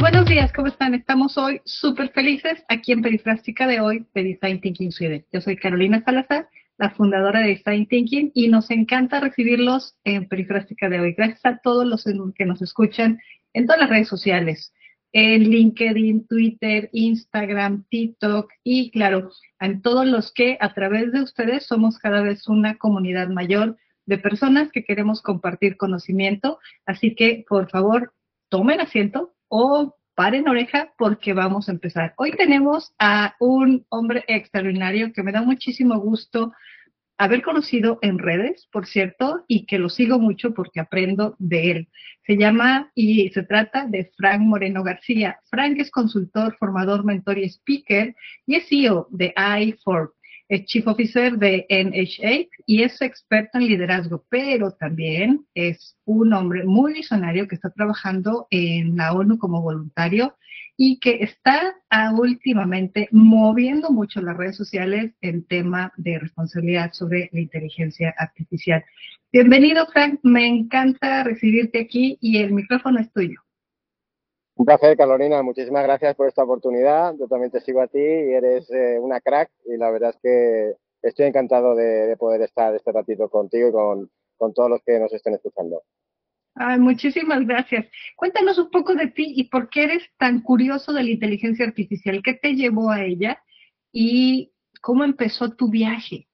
buenos días, ¿cómo están? Estamos hoy súper felices aquí en Perifrástica de hoy de Design Thinking Sweden. Yo soy Carolina Salazar, la fundadora de Design Thinking, y nos encanta recibirlos en Perifrástica de hoy. Gracias a todos los que nos escuchan en todas las redes sociales, en LinkedIn, Twitter, Instagram, TikTok y claro, en todos los que a través de ustedes somos cada vez una comunidad mayor de personas que queremos compartir conocimiento. Así que, por favor, tomen asiento o paren oreja porque vamos a empezar. Hoy tenemos a un hombre extraordinario que me da muchísimo gusto haber conocido en redes, por cierto, y que lo sigo mucho porque aprendo de él. Se llama y se trata de Frank Moreno García. Frank es consultor, formador, mentor y speaker y es CEO de i4 es Chief Officer de NHA y es experto en liderazgo, pero también es un hombre muy visionario que está trabajando en la ONU como voluntario y que está últimamente moviendo mucho las redes sociales en tema de responsabilidad sobre la inteligencia artificial. Bienvenido, Frank. Me encanta recibirte aquí y el micrófono es tuyo. Un placer, Carolina. Muchísimas gracias por esta oportunidad. Yo también te sigo a ti y eres eh, una crack y la verdad es que estoy encantado de, poder estar este ratito contigo y con, todos los que nos estén escuchando. Ay, muchísimas gracias. Cuéntanos un poco de ti y por qué eres tan curioso de la inteligencia artificial. ¿Qué te llevó a ella y cómo empezó tu viaje?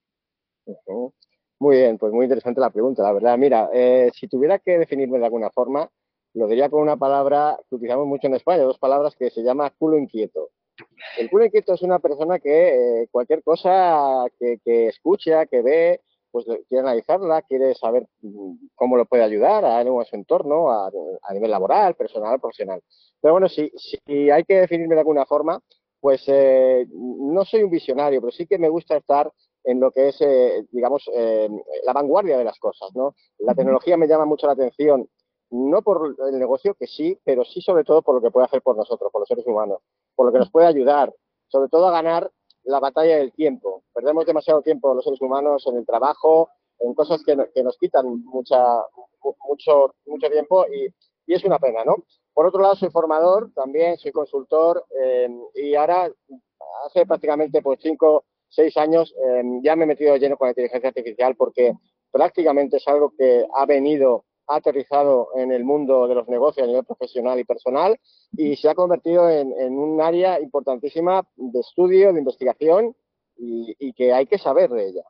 Muy bien, pues muy interesante la pregunta, la verdad. Mira, eh, si tuviera que definirme de alguna forma, lo diría con una palabra que utilizamos mucho en España, dos palabras que se llama culo inquieto. El culo inquieto es una persona que eh, cualquier cosa que, escucha, que ve, pues quiere analizarla, quiere saber mm, cómo lo puede ayudar a él o a su entorno, a, nivel laboral, personal, profesional. Pero bueno, si, si hay que definirme de alguna forma, pues eh, no soy un visionario, pero sí que me gusta estar en lo que es, eh, digamos, la vanguardia de las cosas, ¿no? La tecnología me llama mucho la atención no por el negocio, que sí, pero sí sobre todo por lo que puede hacer por nosotros, por los seres humanos, por lo que nos puede ayudar, sobre todo a ganar la batalla del tiempo. Perdemos demasiado tiempo los seres humanos en el trabajo, en cosas que, nos quitan mucha, mucho, mucho tiempo y, es una pena, ¿no? Por otro lado, soy formador, también soy consultor eh, y ahora, hace prácticamente pues cinco, seis años, eh, ya me he metido lleno con la inteligencia artificial porque prácticamente es algo que ha venido ha aterrizado en el mundo de los negocios a nivel profesional y personal y se ha convertido en, un área importantísima de estudio, de investigación y, que hay que saber de ella.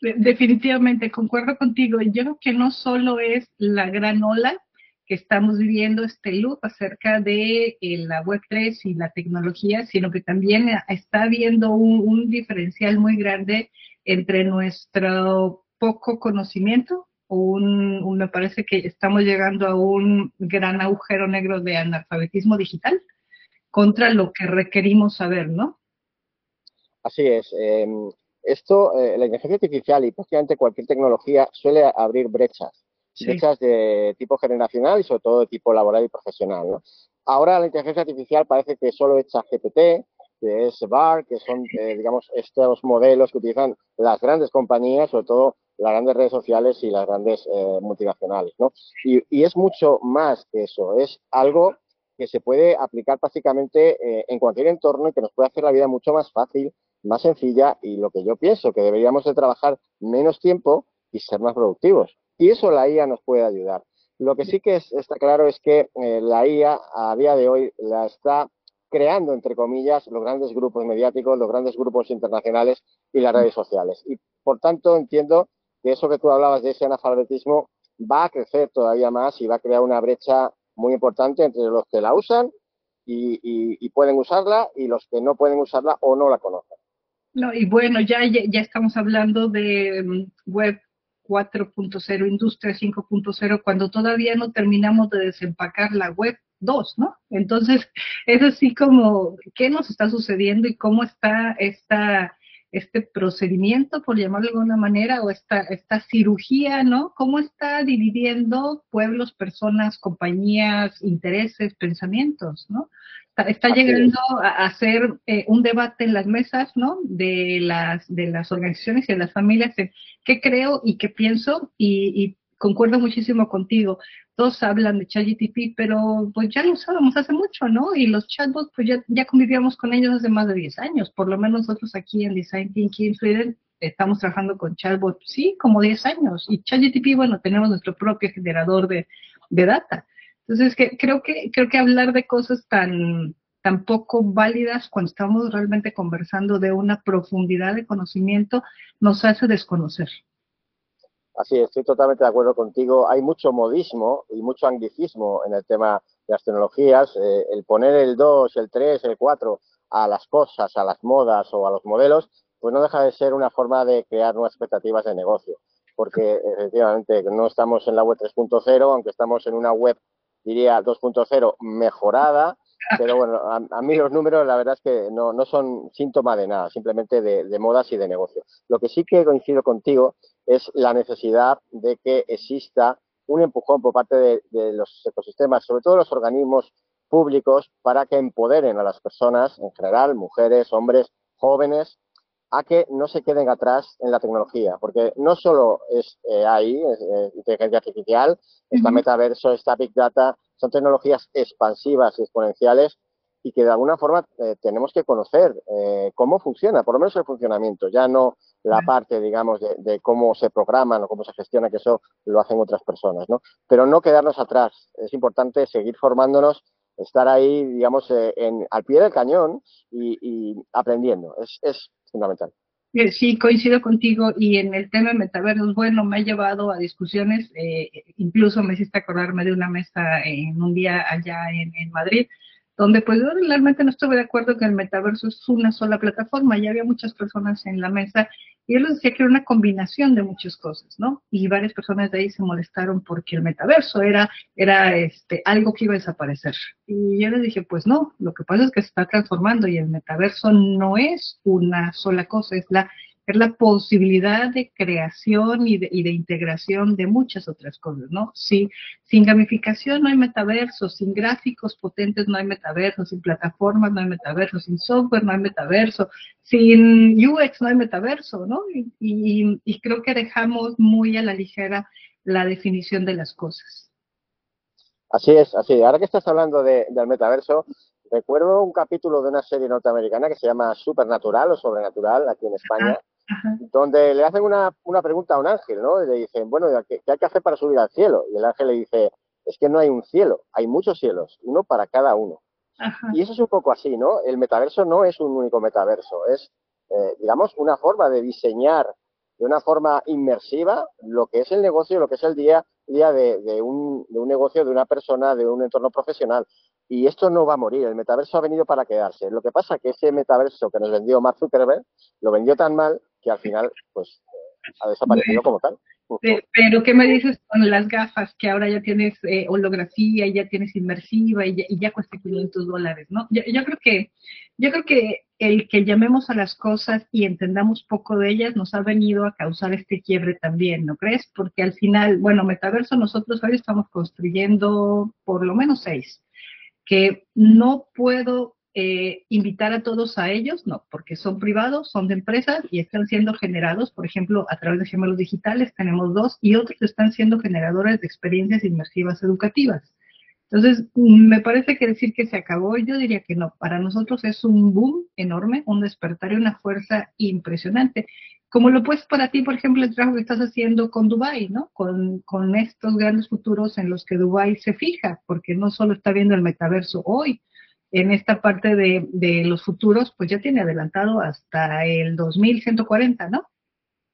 Definitivamente, concuerdo contigo. Yo creo que no solo es la gran ola que estamos viviendo este loop acerca de eh, la Web3 y la tecnología, sino que también está habiendo un diferencial muy grande entre nuestro poco conocimiento un, me parece que estamos llegando a un gran agujero negro de analfabetismo digital contra lo que requerimos saber, ¿no? Así es. Em, esto, eh, la inteligencia artificial y prácticamente cualquier tecnología suele abrir brechas, brechas de tipo generacional y sobre todo de tipo laboral y profesional. ¿no? Ahora la inteligencia artificial parece que solo echa GPT, que es BAR, que son, eh, digamos, estos modelos que utilizan las grandes compañías, sobre todo las grandes redes sociales y las grandes eh, multinacionales, ¿no? Y, es mucho más que eso, es algo que se puede aplicar básicamente eh, en cualquier entorno y que nos puede hacer la vida mucho más fácil, más sencilla y lo que yo pienso, que deberíamos de trabajar menos tiempo y ser más productivos. Y eso la IA nos puede ayudar. Lo que sí que está claro es que eh, la IA a día de hoy la está creando, entre comillas, los grandes grupos mediáticos, los grandes grupos internacionales y las redes sociales. Y por tanto entiendo que eso que tú hablabas de ese analfabetismo va a crecer todavía más y va a crear una brecha muy importante entre los que la usan y, pueden usarla y los que no pueden usarla o no la conocen. No, y bueno, ya, ya, estamos hablando de mm, web 4.0, industria 5.0, cuando todavía no terminamos de desempacar la web 2, ¿no? Entonces, es así como, ¿qué nos está sucediendo y cómo está esta este procedimiento, por llamarlo de alguna manera, o esta, esta cirugía, ¿no? ¿Cómo está dividiendo pueblos, personas, compañías, intereses, pensamientos, ¿no? Está, llegando a, hacer eh, un debate en las mesas, ¿no? De las, de las organizaciones y de las familias, qué creo y qué pienso, y, concuerdo muchísimo contigo. Todos hablan de ChatGTP, pero pues ya lo usábamos hace mucho, ¿no? Y los chatbots, pues ya, ya convivíamos con ellos hace más de 10 años. Por lo menos nosotros aquí en Design Thinking Sweden estamos trabajando con chatbots, sí, como 10 años. Y ChatGTP, bueno, tenemos nuestro propio generador de, de data. Entonces, que, creo, que, creo que hablar de cosas tan, tan poco válidas cuando estamos realmente conversando de una profundidad de conocimiento nos hace desconocer. Así, estoy totalmente de acuerdo contigo. Hay mucho modismo y mucho anglicismo en el tema de las tecnologías. Eh, el poner el 2, el 3, el 4 a las cosas, a las modas o a los modelos, pues no deja de ser una forma de crear nuevas expectativas de negocio. Porque efectivamente no estamos en la web 3.0, aunque estamos en una web, diría, 2.0 mejorada, pero bueno, a, mí los números la verdad es que no, no son síntoma de nada, simplemente de, de, modas y de negocio. Lo que sí que coincido contigo es la necesidad de que exista un empujón por parte de, de los ecosistemas, sobre todo los organismos públicos, para que empoderen a las personas en general, mujeres, hombres, jóvenes, a que no se queden atrás en la tecnología, porque no solo es eh, ahí, es, inteligencia artificial, está metaverso, está Big Data, son tecnologías expansivas y exponenciales y que de alguna forma eh, tenemos que conocer eh, cómo funciona, por lo menos el funcionamiento, ya no la parte, digamos, de, de, cómo se programan o cómo se gestiona, que eso lo hacen otras personas, ¿no? Pero no quedarnos atrás. Es importante seguir formándonos, estar ahí, digamos, eh, en, al pie del cañón y, y aprendiendo. Es, es fundamental. Sí, coincido contigo y en el tema de metaversos, bueno, me ha llevado a discusiones, eh, incluso me hiciste acordarme de una mesa en un día allá en, en Madrid, donde pues yo realmente no estuve de acuerdo que el metaverso es una sola plataforma, ya había muchas personas en la mesa y yo les decía que era una combinación de muchas cosas, ¿no? Y varias personas de ahí se molestaron porque el metaverso era, era este, algo que iba a desaparecer. Y yo les dije, pues no, lo que pasa es que se está transformando y el metaverso no es una sola cosa, es la es la posibilidad de creación y de, y de, integración de muchas otras cosas, ¿no? Sí, sin gamificación no hay metaverso, sin gráficos potentes no hay metaverso, sin plataformas no hay metaverso, sin software no hay metaverso, sin UX no hay metaverso, ¿no? Y, y, y creo que dejamos muy a la ligera la definición de las cosas. Así es, así. Ahora que estás hablando de, del metaverso, recuerdo un capítulo de una serie norteamericana que se llama Supernatural o Sobrenatural aquí en España. Ajá. donde le hacen una, una, pregunta a un ángel, ¿no? Y le dicen, bueno, ¿qué, ¿qué, hay que hacer para subir al cielo? Y el ángel le dice, es que no hay un cielo, hay muchos cielos, uno para cada uno. Ajá. Y eso es un poco así, ¿no? El metaverso no es un único metaverso, es, eh, digamos, una forma de diseñar de una forma inmersiva lo que es el negocio, lo que es el día, día de, de, un, de un negocio, de una persona, de un entorno profesional. Y esto no va a morir, el metaverso ha venido para quedarse. Lo que pasa es que ese metaverso que nos vendió Mark Zuckerberg lo vendió tan mal que al final pues ha desaparecido como tal. Pero, ¿qué me dices con las gafas que ahora ya tienes eh, holografía ya tienes inmersiva y ya, y ya cuesta 500 dólares, ¿no? Yo, yo, creo que yo creo que el que llamemos a las cosas y entendamos poco de ellas nos ha venido a causar este quiebre también, ¿no crees? Porque al final, bueno, metaverso nosotros hoy estamos construyendo por lo menos seis, que no puedo eh, invitar a todos a ellos, no, porque son privados, son de empresas y están siendo generados, por ejemplo, a través de gemelos digitales tenemos dos y otros están siendo generadores de experiencias inmersivas educativas. Entonces, me parece que decir que se acabó, yo diría que no. Para nosotros es un boom enorme, un despertar y una fuerza impresionante. Como lo puedes para ti, por ejemplo, el trabajo que estás haciendo con Dubai, ¿no? Con, con estos grandes futuros en los que Dubai se fija, porque no solo está viendo el metaverso hoy, en esta parte de, de, los futuros, pues ya tiene adelantado hasta el 2140, ¿no?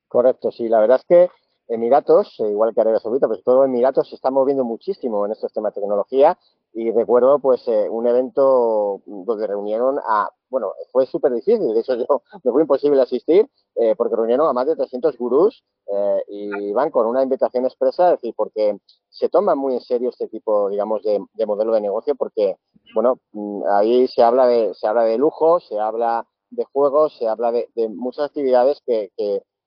Correcto, sí. La verdad es que Emiratos, eh, igual que Arabia Saudita, pero todo Emiratos se está moviendo muchísimo en estos temas de tecnología y recuerdo pues eh, un evento donde reunieron a, bueno, fue súper difícil, de hecho yo me fue imposible asistir eh, porque reunieron a más de 300 gurús eh, y van con una invitación expresa, es decir, porque se toma muy en serio este tipo, digamos, de, de modelo de negocio porque, bueno, mm, ahí se habla de, se habla de lujo, se habla de juegos, se habla de, muchas actividades que,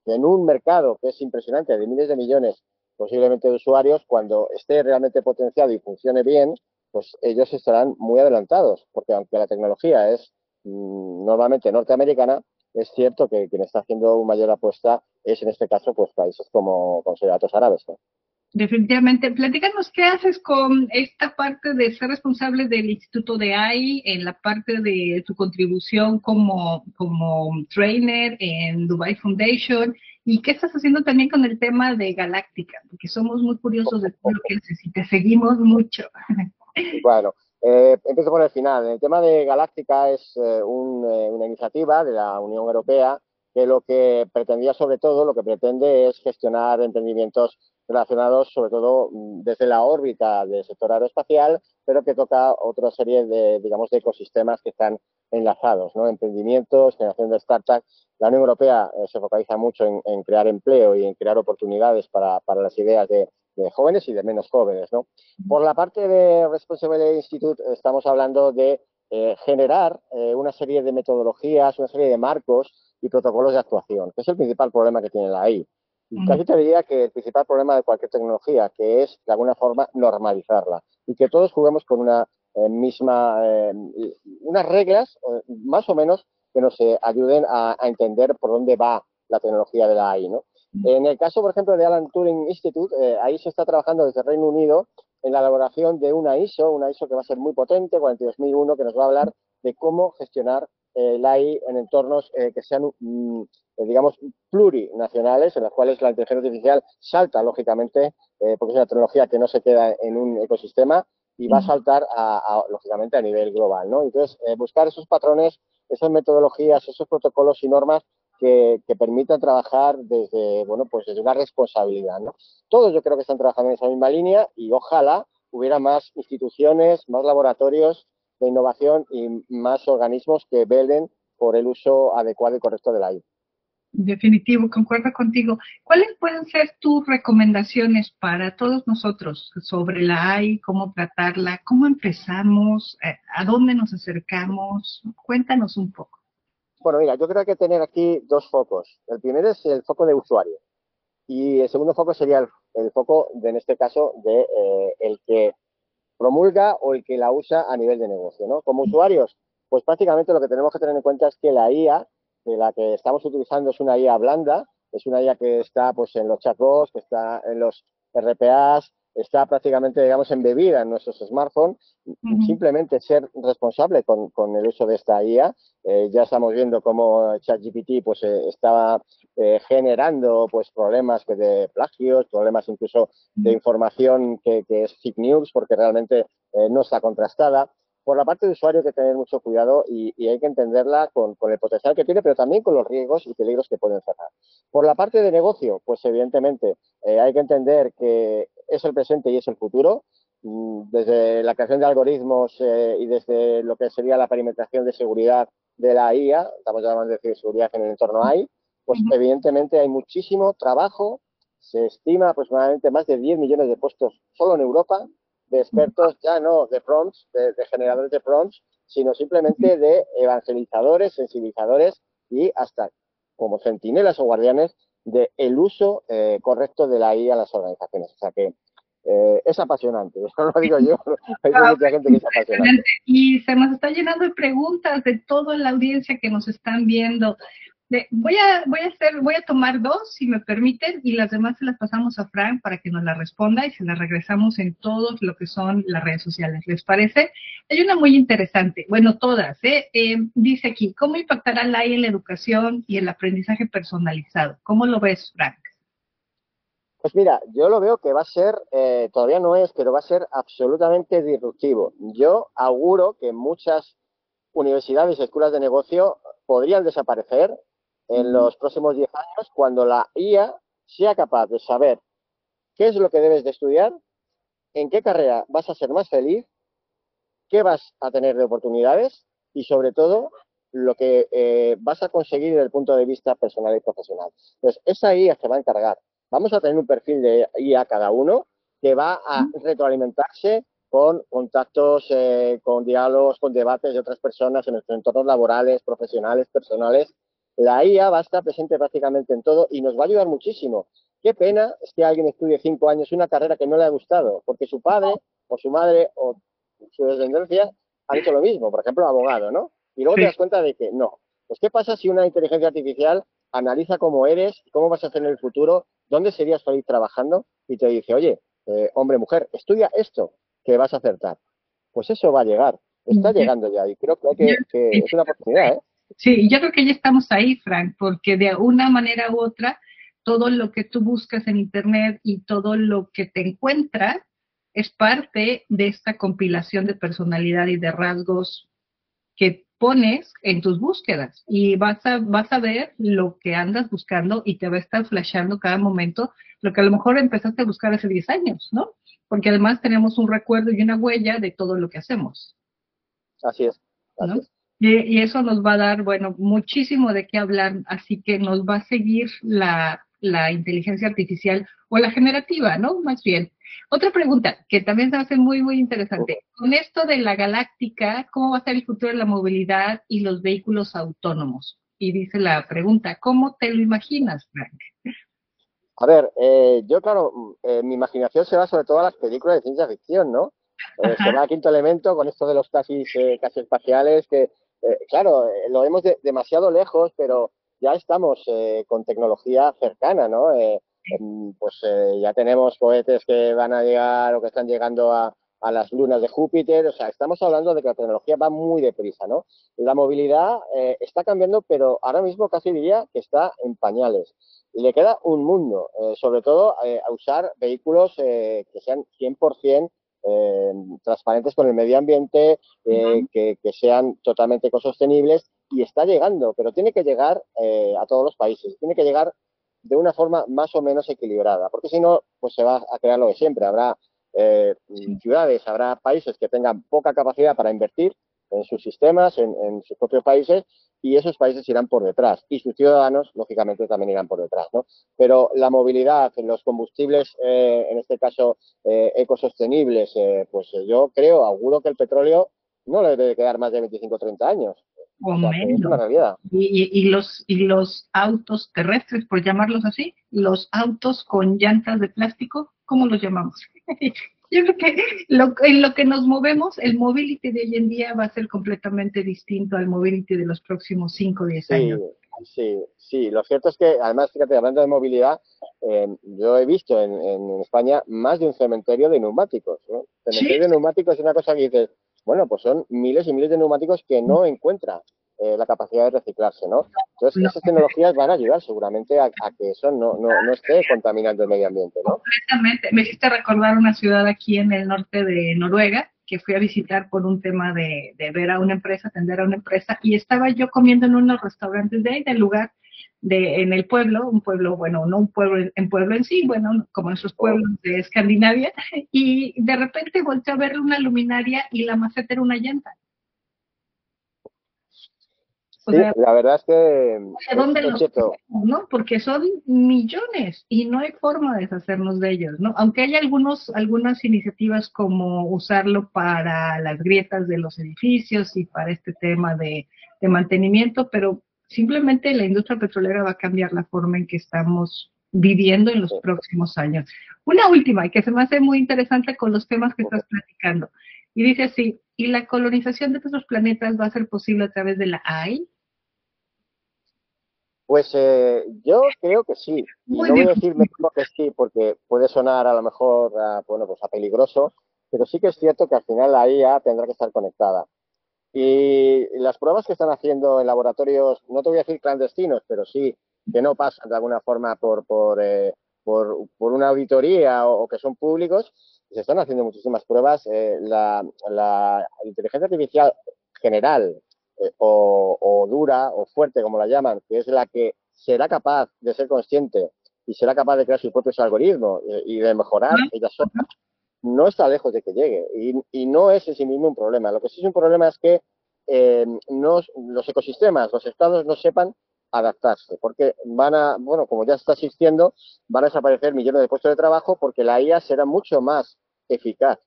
en un mercado que es impresionante, de miles de millones posiblemente de usuarios, cuando esté realmente potenciado y funcione bien, pues ellos estarán muy adelantados, porque aunque la tecnología es mmm, normalmente norteamericana, es cierto que quien está haciendo una mayor apuesta es en este caso pues países como Consideratos Árabes. Definitivamente. Platícanos qué haces con esta parte de ser responsable del Instituto de AI, en la parte de tu contribución como, como trainer en Dubai Foundation y qué estás haciendo también con el tema de Galáctica, porque somos muy curiosos de lo que haces y te seguimos mucho. Bueno, eh, empiezo por el final. El tema de Galáctica es eh, una iniciativa de la Unión Europea que lo que pretendía sobre todo, lo que pretende es gestionar emprendimientos relacionados sobre todo mm, desde la órbita del sector aeroespacial, pero que toca otra serie de, digamos, de ecosistemas que están enlazados, ¿no? Emprendimientos, generación de startups. La Unión Europea eh, se focaliza mucho en, crear empleo y en crear oportunidades para, las ideas de, jóvenes y de menos jóvenes, ¿no? Por la parte de Responsibility Institute estamos hablando de eh, generar eh, una serie de metodologías, una serie de marcos y protocolos de actuación, que es el principal problema que tiene la AI. Casi te diría que el principal problema de cualquier tecnología, que es de alguna forma normalizarla y que todos juguemos con una eh, misma, eh, unas reglas eh, más o menos que nos ayuden a, entender por dónde va la tecnología de la AI. ¿no? En el caso, por ejemplo, de Alan Turing Institute, ahí se está trabajando desde Reino Unido en la elaboración de una ISO, una ISO que va a ser muy potente, 42001, que nos va a hablar de cómo gestionar la AI en entornos que sean mm, eh, digamos, plurinacionales, en las cuales la inteligencia artificial salta, lógicamente, eh, porque es una tecnología que no se queda en un ecosistema y va a saltar, a, lógicamente, a nivel global, ¿no? Entonces, eh, buscar esos patrones, esas metodologías, esos protocolos y normas que, permitan trabajar desde, bueno, pues desde una responsabilidad, ¿no? Todos yo creo que están trabajando en esa misma línea y ojalá hubiera más instituciones, más laboratorios de innovación y más organismos que velen por el uso adecuado y correcto de la AI. Definitivo, concuerdo contigo. ¿Cuáles pueden ser tus recomendaciones para todos nosotros sobre la AI, cómo tratarla, cómo empezamos, eh, a dónde nos acercamos? Cuéntanos un poco. Bueno, mira, yo creo que hay que tener aquí dos focos. El primero es el foco de usuario y el segundo foco sería el, foco, de, en este caso, de eh, el que promulga o el que la usa a nivel de negocio, ¿no? Como usuarios, pues prácticamente lo que tenemos que tener en cuenta es que la IA la que estamos utilizando es una IA blanda, es una IA que está pues en los chatbots, que está en los RPAs, está prácticamente, digamos, embebida en nuestros smartphones. Simplemente ser responsable con, el uso de esta IA. Eh, ya estamos viendo cómo ChatGPT pues, eh, estaba eh, generando pues, problemas de plagios, problemas incluso de información que, que es fake news, porque realmente no está contrastada por la parte de usuario hay que tener mucho cuidado y, hay que entenderla con, el potencial que tiene, pero también con los riesgos y peligros que pueden cerrar. Por la parte de negocio, pues evidentemente eh, hay que entender que es el presente y es el futuro. Mm, desde la creación de algoritmos eh, y desde lo que sería la perimetración de seguridad de la IA, estamos llamando de decir seguridad en el entorno AI, pues evidentemente hay muchísimo trabajo. Se estima aproximadamente más de 10 millones de puestos solo en Europa de expertos ya no de prompts, de, generadores de prompts, sino simplemente de evangelizadores, sensibilizadores y hasta como centinelas o guardianes del el uso eh, correcto de la IA a las organizaciones. O sea que eh, es apasionante, eso lo digo yo, hay mucha gente que es apasionante. Y se nos está llenando de preguntas de toda la audiencia que nos están viendo voy a, voy a hacer, voy a tomar dos, si me permiten, y las demás se las pasamos a Frank para que nos la responda y se las regresamos en todo lo que son las redes sociales. ¿Les parece? Hay una muy interesante, bueno, todas, ¿eh? eh dice aquí, ¿cómo impactará la AI en la educación y el aprendizaje personalizado? ¿Cómo lo ves, Frank? Pues mira, yo lo veo que va a ser, eh, todavía no es, pero va a ser absolutamente disruptivo. Yo auguro que muchas universidades y escuelas de negocio podrían desaparecer en los próximos 10 años cuando la IA sea capaz de saber qué es lo que debes de estudiar, en qué carrera vas a ser más feliz, qué vas a tener de oportunidades y sobre todo lo que eh, vas a conseguir desde el punto de vista personal y profesional. Entonces, esa IA se va a encargar. Vamos a tener un perfil de IA cada uno que va a retroalimentarse con contactos, eh, con diálogos, con debates de otras personas en nuestros entornos laborales, profesionales, personales, la IA va a estar presente prácticamente en todo y nos va a ayudar muchísimo. Qué pena es que alguien estudie cinco años una carrera que no le ha gustado, porque su padre o su madre o su descendencia han hecho lo mismo, por ejemplo, abogado, ¿no? Y luego te das cuenta de que no. Pues, ¿qué pasa si una inteligencia artificial analiza cómo eres, cómo vas a hacer en el futuro, dónde serías feliz trabajando y te dice, oye, eh, hombre, mujer, estudia esto que vas a acertar. Pues eso va a llegar, está llegando ya y creo que, es una oportunidad. ¿eh? Sí, yo creo que ya estamos ahí, Frank, porque de una manera u otra, todo lo que tú buscas en Internet y todo lo que te encuentras es parte de esta compilación de personalidad y de rasgos que pones en tus búsquedas y vas a, vas a ver lo que andas buscando y te va a estar flashando cada momento lo que a lo mejor empezaste a buscar hace 10 años, ¿no? Porque además tenemos un recuerdo y una huella de todo lo que hacemos. Así es. Y, eso nos va a dar, bueno, muchísimo de qué hablar, así que nos va a seguir la, la inteligencia artificial o la generativa, ¿no? Más bien. Otra pregunta que también se hace muy, muy interesante. Con esto de la galáctica, ¿cómo va a ser el futuro de la movilidad y los vehículos autónomos? Y dice la pregunta, ¿cómo te lo imaginas, Frank? A ver, eh, yo claro, eh, mi imaginación se va sobre todo a las películas de ciencia ficción, ¿no? Eh, se va a quinto elemento con esto de los taxis casi espaciales, que claro, lo vemos demasiado lejos, pero ya estamos con tecnología cercana, ¿no? pues ya tenemos cohetes que van a llegar o que están llegando a, las lunas de Júpiter, o sea, estamos hablando de que la tecnología va muy deprisa, ¿no? La movilidad está cambiando, pero ahora mismo casi diría que está en pañales le queda un mundo, eh, sobre todo eh, a usar vehículos eh, que sean 100% transparentes con el medio ambiente, que, sean totalmente ecosostenibles y está llegando, pero tiene que llegar a todos los países, tiene que llegar de una forma más o menos equilibrada, porque si no, pues se va a crear lo de siempre. Habrá ciudades, habrá países que tengan poca capacidad para invertir en sus sistemas, en sus propios países, y esos países irán por detrás y sus ciudadanos, lógicamente, también irán por detrás. ¿no? Pero la movilidad, los combustibles, eh, en este caso eh, ecosostenibles, eh, pues yo creo, auguro que el petróleo no le debe quedar más de 25 o 30 años. O. Es una realidad. Y, y, los, y los autos terrestres, por llamarlos así, los autos con llantas de plástico, ¿cómo los llamamos? Yo creo que en lo que nos movemos, el mobility de hoy en día va a ser completamente distinto al mobility de los próximos 5 o 10 años. Sí, sí, lo cierto es que, además, fíjate, hablando de movilidad, eh, yo he visto en, España más de un cementerio de neumáticos. ¿no? Cementerio de neumáticos es una cosa que dices, bueno, pues son miles y miles de neumáticos que no encuentra eh, la capacidad de reciclarse, ¿no? Entonces, esas tecnologías van a ayudar seguramente a, que eso no, no, no, esté contaminando el medio ambiente, ¿no? Completamente. Me hiciste recordar una ciudad aquí en el norte de Noruega que fui a visitar por un tema de, de ver a una empresa, atender a una empresa, y estaba yo comiendo en unos restaurantes de ahí, del lugar, de, en el pueblo, un pueblo, bueno, no un pueblo en pueblo en sí, bueno, como esos oh. pueblos de Escandinavia, y de repente volteé a ver una luminaria y la maceta era una llanta sí, la verdad es que... ¿De dónde los ¿no? Porque son millones y no hay forma de deshacernos de ellos, ¿no? Aunque hay algunos, algunas iniciativas como usarlo para las grietas de los edificios y para este tema de, mantenimiento, pero simplemente la industria petrolera va a cambiar la forma en que estamos viviendo en los próximos años. Una última, y que se me hace muy interesante con los temas que estás platicando. Y dice así, ¿y la colonización de otros planetas va a ser posible a través de la AI? Pues eh, yo creo que sí. Y no voy a decir que sí porque puede sonar a lo mejor bueno, pues a peligroso, pero sí que es cierto que al final la IA tendrá que estar conectada. Y las pruebas que están haciendo en laboratorios, no te voy a decir clandestinos, pero sí que no pasan de alguna forma por, por, eh, por, una auditoría o, que son públicos, se están haciendo muchísimas pruebas. Eh, la, la inteligencia artificial general eh, o, dura o fuerte, como la llaman, que es la que será capaz de ser consciente y será capaz de crear sus propios algoritmos y, de mejorar ella sola, no está lejos de que llegue. Y, no es en sí mismo un problema. Lo que sí es un problema es que eh, los ecosistemas, los estados no sepan adaptarse, porque van a, bueno, como ya está existiendo, van a desaparecer millones de puestos de trabajo porque la IA será mucho más eficaz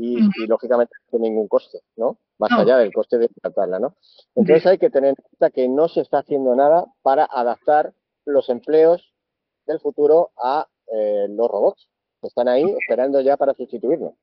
y, lógicamente no tiene ningún coste, ¿no? Más allá del coste de tratarla, ¿no? Entonces hay que tener en cuenta que no se está haciendo nada para adaptar los empleos del futuro a eh, los robots que están ahí esperando ya para sustituirlo.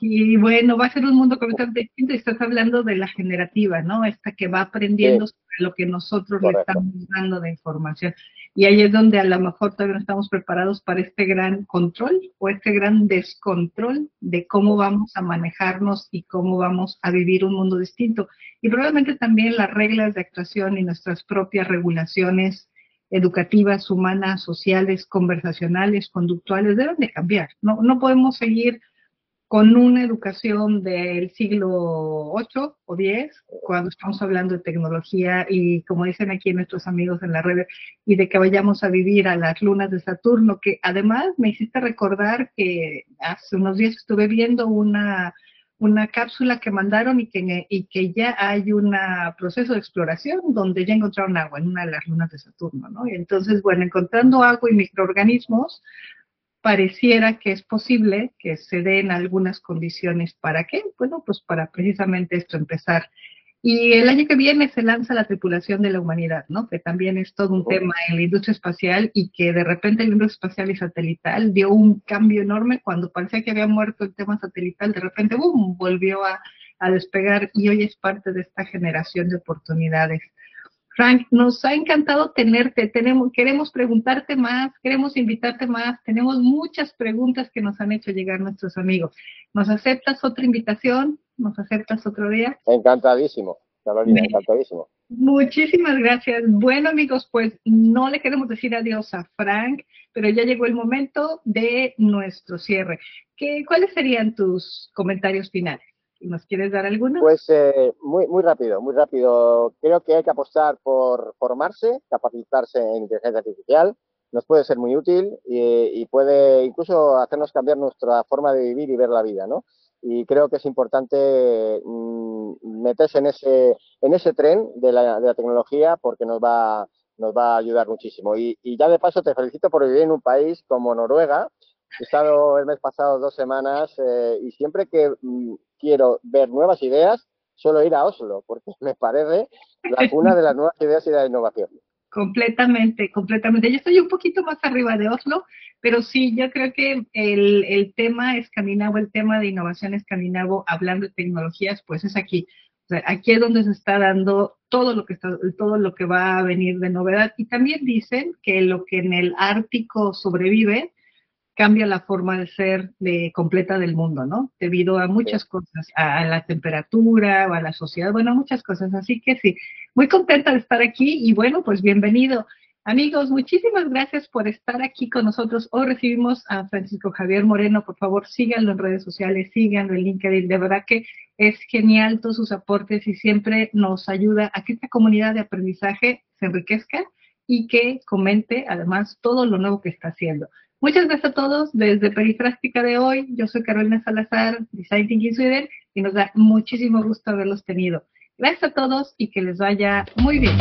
Y bueno, va a ser un mundo completamente distinto y estás hablando de la generativa, ¿no? Esta que va aprendiendo sobre lo que nosotros le estamos dando de información. Y ahí es donde a lo mejor todavía no estamos preparados para este gran control o este gran descontrol de cómo vamos a manejarnos y cómo vamos a vivir un mundo distinto. Y probablemente también las reglas de actuación y nuestras propias regulaciones educativas, humanas, sociales, conversacionales, conductuales, deben de cambiar. No, no podemos seguir con una educación del siglo VIII o X, cuando estamos hablando de tecnología y como dicen aquí nuestros amigos en la red, y de que vayamos a vivir a las lunas de Saturno, que además me hiciste recordar que hace unos días estuve viendo una, una cápsula que mandaron y que, y que ya hay un proceso de exploración donde ya encontraron agua en una de las lunas de Saturno, ¿no? Entonces, bueno, encontrando agua y microorganismos, pareciera que es posible que se den algunas condiciones. ¿Para qué? Bueno, pues para precisamente esto empezar. Y el año que viene se lanza la tripulación de la humanidad, ¿no? Que también es todo un tema en la industria espacial y que de repente la industria espacial y satelital dio un cambio enorme cuando parecía que había muerto el tema satelital, de repente, ¡boom!, volvió a, a despegar y hoy es parte de esta generación de oportunidades. Frank, nos ha encantado tenerte, tenemos, queremos preguntarte más, queremos invitarte más, tenemos muchas preguntas que nos han hecho llegar nuestros amigos. ¿Nos aceptas otra invitación? ¿Nos aceptas otro día? Encantadísimo, Carolina, encantadísimo. Muchísimas gracias. Bueno, amigos, pues no le queremos decir adiós a Frank, pero ya llegó el momento de nuestro cierre. ¿Qué, ¿Cuáles serían tus comentarios finales? ¿Nos quieres dar alguna? Pues eh, muy, muy rápido, muy rápido. Creo que hay que apostar por formarse, capacitarse en inteligencia artificial. Nos puede ser muy útil y, puede incluso hacernos cambiar nuestra forma de vivir y ver la vida, ¿no? Y creo que es importante mm, meterse en ese, en ese tren de la, de la tecnología porque nos va, nos va a ayudar muchísimo. Y, y ya de paso te felicito por vivir en un país como Noruega, He estado el mes pasado dos semanas eh, y siempre que mm, quiero ver nuevas ideas, suelo ir a Oslo, porque me parece la cuna de las nuevas ideas y la innovación. Completamente, completamente. Yo estoy un poquito más arriba de Oslo, pero sí, yo creo que el, tema escandinavo, el tema de innovación escandinavo, hablando de tecnologías, pues es aquí. Aquí es donde se está dando todo lo que está, todo lo que va a venir de novedad. Y también dicen que lo que en el Ártico sobrevive, cambia la forma de ser de, completa del mundo, ¿no? Debido a muchas cosas, a, la temperatura a la sociedad, bueno, muchas cosas. Así que sí, muy contenta de estar aquí y bueno, pues bienvenido. Amigos, muchísimas gracias por estar aquí con nosotros. Hoy recibimos a Francisco Javier Moreno. Por favor, síganlo en redes sociales, síganlo en LinkedIn. De verdad que es genial todos sus aportes y siempre nos ayuda a que esta comunidad de aprendizaje se enriquezca y que comente además todo lo nuevo que está haciendo. Muchas gracias a todos desde Perifrástica de hoy. Yo soy Carolina Salazar, Design Thinking Sweden, y nos da muchísimo gusto haberlos tenido. Gracias a todos y que les vaya muy bien.